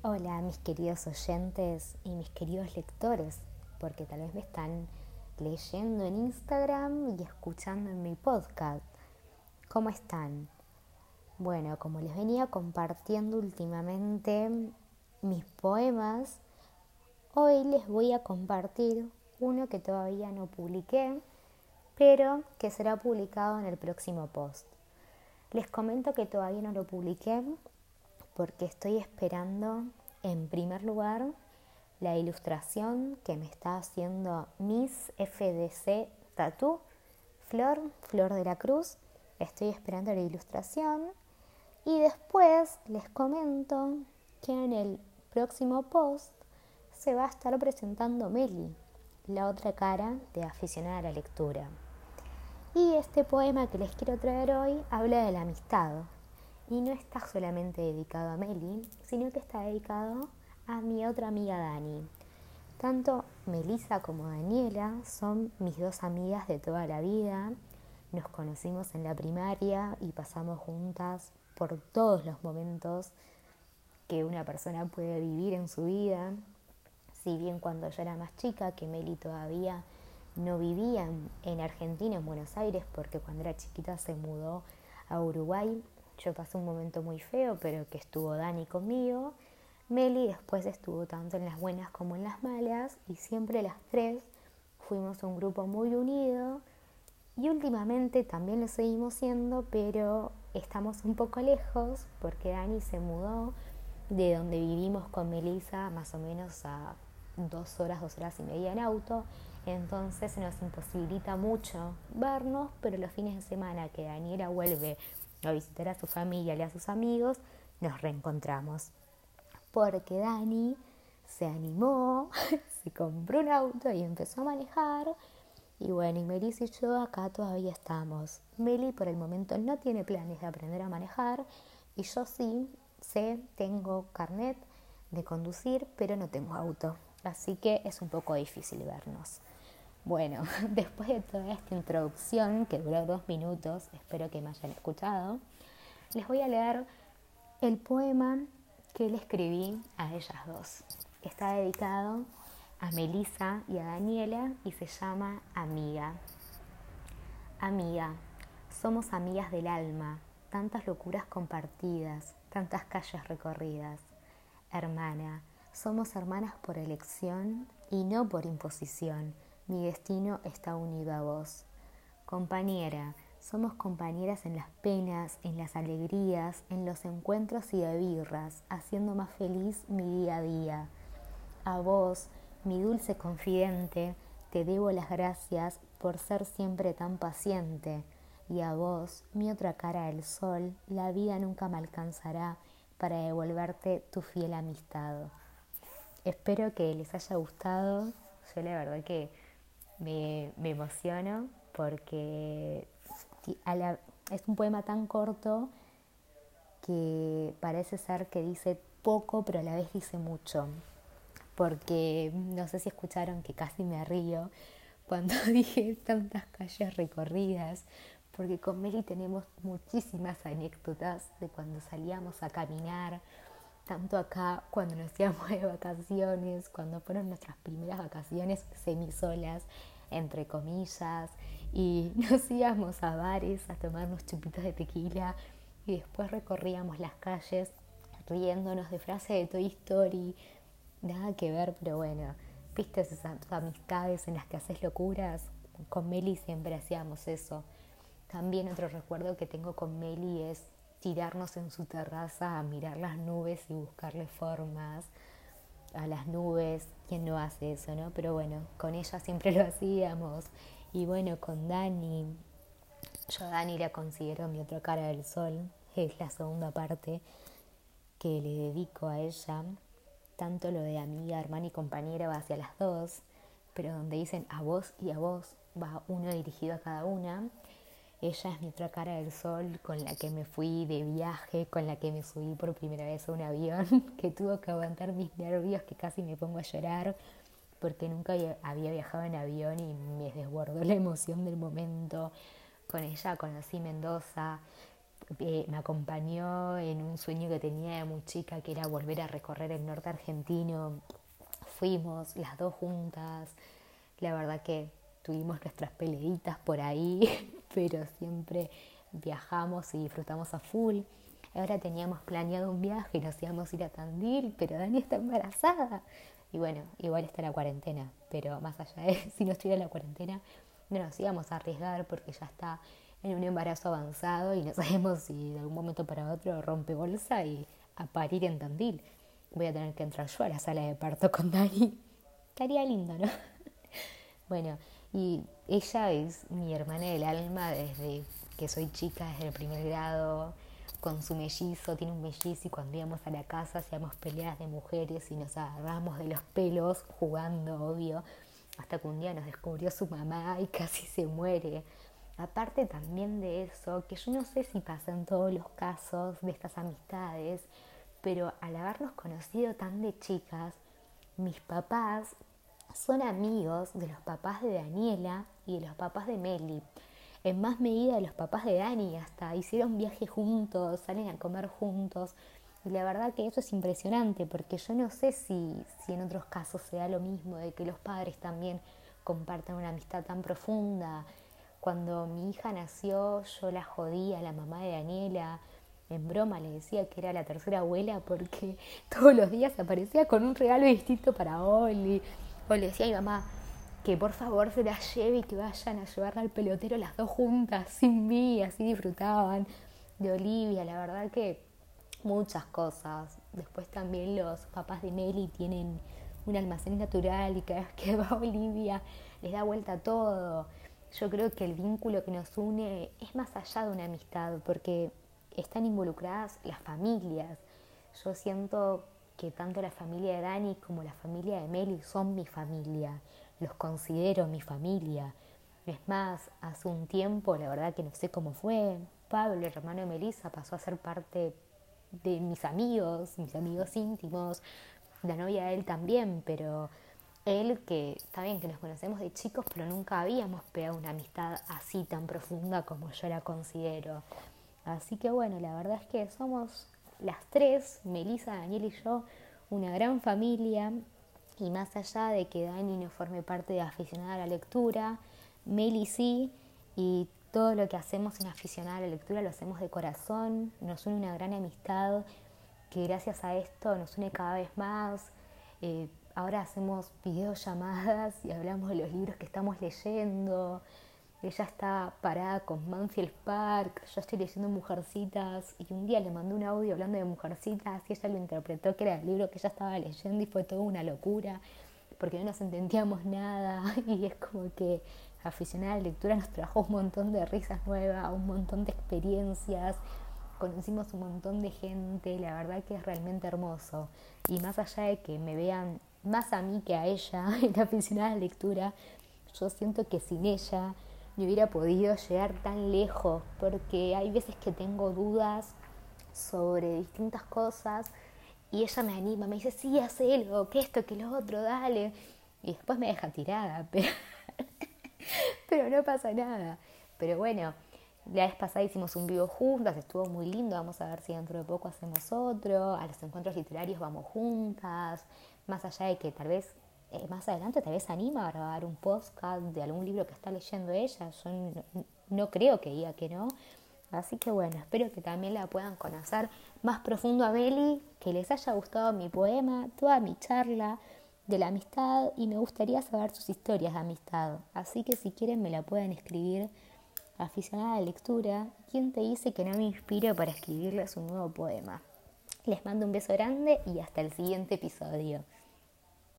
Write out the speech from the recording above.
Hola mis queridos oyentes y mis queridos lectores, porque tal vez me están leyendo en Instagram y escuchando en mi podcast. ¿Cómo están? Bueno, como les venía compartiendo últimamente mis poemas, hoy les voy a compartir uno que todavía no publiqué, pero que será publicado en el próximo post. Les comento que todavía no lo publiqué porque estoy esperando, en primer lugar, la ilustración que me está haciendo Miss FDC Tattoo, Flor, Flor de la Cruz. Estoy esperando la ilustración y después les comento que en el próximo post se va a estar presentando Meli, la otra cara de aficionada a la lectura. Y este poema que les quiero traer hoy habla de la amistad, y no está solamente dedicado a Meli, sino que está dedicado a mi otra amiga Dani. Tanto Melissa como Daniela son mis dos amigas de toda la vida. Nos conocimos en la primaria y pasamos juntas por todos los momentos que una persona puede vivir en su vida. Si bien cuando yo era más chica, que Meli todavía no vivía en Argentina, en Buenos Aires, porque cuando era chiquita se mudó a Uruguay, yo pasé un momento muy feo, pero que estuvo Dani conmigo. Meli después estuvo tanto en las buenas como en las malas y siempre las tres fuimos un grupo muy unido y últimamente también lo seguimos siendo, pero estamos un poco lejos porque Dani se mudó de donde vivimos con Melissa más o menos a dos horas, dos horas y media en auto. Entonces se nos imposibilita mucho vernos, pero los fines de semana que Daniela vuelve a visitar a su familia y a sus amigos, nos reencontramos. Porque Dani se animó, se compró un auto y empezó a manejar. Y bueno, y Melissa y yo acá todavía estamos. Meli por el momento no tiene planes de aprender a manejar y yo sí sé, tengo carnet de conducir, pero no tengo auto. Así que es un poco difícil vernos. Bueno, después de toda esta introducción que duró dos minutos, espero que me hayan escuchado, les voy a leer el poema que le escribí a ellas dos. Está dedicado a Melissa y a Daniela y se llama Amiga. Amiga, somos amigas del alma, tantas locuras compartidas, tantas calles recorridas. Hermana, somos hermanas por elección y no por imposición mi destino está unido a vos. Compañera, somos compañeras en las penas, en las alegrías, en los encuentros y de birras, haciendo más feliz mi día a día. A vos, mi dulce confidente, te debo las gracias por ser siempre tan paciente. Y a vos, mi otra cara del sol, la vida nunca me alcanzará para devolverte tu fiel amistad. Espero que les haya gustado. Yo la verdad que me, emociono porque es un poema tan corto que parece ser que dice poco, pero a la vez dice mucho. Porque no sé si escucharon que casi me río cuando dije tantas calles recorridas, porque con Meli tenemos muchísimas anécdotas de cuando salíamos a caminar, tanto acá cuando nos íbamos de vacaciones, cuando fueron nuestras primeras vacaciones semisolas, entre comillas, y nos íbamos a bares a tomarnos chupitos de tequila y después recorríamos las calles riéndonos de frases de Toy Story, nada que ver, pero bueno, viste esas amistades en las que haces locuras, con Meli siempre hacíamos eso. También otro recuerdo que tengo con Meli es tirarnos en su terraza a mirar las nubes y buscarle formas a las nubes. ¿Quién no hace eso, no? Pero bueno, con ella siempre lo hacíamos. Y bueno, con Dani, yo a Dani la considero mi otra cara del sol, es la segunda parte que le dedico a ella. Tanto lo de amiga, hermana y compañera va hacia las dos, pero donde dicen a vos y a vos va uno dirigido a cada una. Ella es mi otra cara del sol con la que me fui de viaje, con la que me subí por primera vez a un avión, que tuvo que aguantar mis nervios, que casi me pongo a llorar porque nunca había viajado en avión y me desbordó la emoción del momento. Con ella conocí Mendoza, eh, me acompañó en un sueño que tenía de muy chica, que era volver a recorrer el norte argentino. Fuimos las dos juntas. La verdad que tuvimos nuestras peleitas por ahí, pero siempre viajamos y disfrutamos a full. Ahora teníamos planeado un viaje y nos íbamos a ir a Tandil, pero Dani está embarazada. Y bueno, igual está la cuarentena, pero más allá de si no estuviera la cuarentena, no nos íbamos a arriesgar porque ya está en un embarazo avanzado y no sabemos si de algún momento para otro rompe bolsa y a parir en Tandil. Voy a tener que entrar yo a la sala de parto con Dani. Estaría lindo, ¿no? bueno, y ella es mi hermana del alma desde que soy chica, desde el primer grado, con su mellizo, tiene un mellizo y cuando íbamos a la casa hacíamos peleas de mujeres y nos agarramos de los pelos jugando, obvio, hasta que un día nos descubrió su mamá y casi se muere. Aparte también de eso, que yo no sé si pasa en todos los casos de estas amistades, pero al habernos conocido tan de chicas, mis papás son amigos de los papás de Daniela y de los papás de Meli. En más medida de los papás de Dani, hasta hicieron viaje juntos, salen a comer juntos. Y la verdad que eso es impresionante, porque yo no sé si, si en otros casos se da lo mismo, de que los padres también compartan una amistad tan profunda cuando mi hija nació, yo la jodía, la mamá de Daniela, en broma le decía que era la tercera abuela porque todos los días aparecía con un regalo distinto para Oli. O le decía a mi mamá que por favor se la lleve y que vayan a llevarla al pelotero las dos juntas, sin mí, así disfrutaban de Olivia. La verdad que muchas cosas. Después también los papás de Meli tienen un almacén natural y cada vez que va Olivia les da vuelta a todo yo creo que el vínculo que nos une es más allá de una amistad, porque están involucradas las familias. Yo siento que tanto la familia de Dani como la familia de Meli son mi familia, los considero mi familia. Es más, hace un tiempo, la verdad que no sé cómo fue, Pablo, hermano de Melissa, pasó a ser parte de mis amigos, mis amigos íntimos, la novia de él también, pero él, que está bien que nos conocemos de chicos, pero nunca habíamos pegado una amistad así tan profunda como yo la considero. Así que bueno, la verdad es que somos las tres, Melissa, Daniel y yo, una gran familia. Y más allá de que Dani no forme parte de aficionada a la lectura, Meli sí, y todo lo que hacemos en aficionada a la lectura lo hacemos de corazón, nos une una gran amistad que gracias a esto nos une cada vez más. Eh, Ahora hacemos videollamadas y hablamos de los libros que estamos leyendo. Ella está parada con Manfield Park, yo estoy leyendo Mujercitas y un día le mandé un audio hablando de Mujercitas y ella lo interpretó que era el libro que ella estaba leyendo y fue toda una locura porque no nos entendíamos nada y es como que aficionada a la lectura nos trajo un montón de risas nuevas, un montón de experiencias, conocimos un montón de gente, la verdad que es realmente hermoso. Y más allá de que me vean más a mí que a ella, en aficionada a la lectura, yo siento que sin ella no hubiera podido llegar tan lejos, porque hay veces que tengo dudas sobre distintas cosas y ella me anima, me dice, sí, haz algo, que esto, que lo otro, dale. Y después me deja tirada, pero, pero no pasa nada. Pero bueno, la vez pasada hicimos un vivo juntas, estuvo muy lindo, vamos a ver si dentro de poco hacemos otro, a los encuentros literarios vamos juntas, más allá de que tal vez eh, más adelante tal vez anima a grabar un podcast de algún libro que está leyendo ella, yo no, creo que diga que no, así que bueno, espero que también la puedan conocer más profundo a Beli, que les haya gustado mi poema, toda mi charla de la amistad y me gustaría saber sus historias de amistad, así que si quieren me la pueden escribir aficionada a la lectura, ¿quién te dice que no me inspiro para escribirles un nuevo poema? Les mando un beso grande y hasta el siguiente episodio.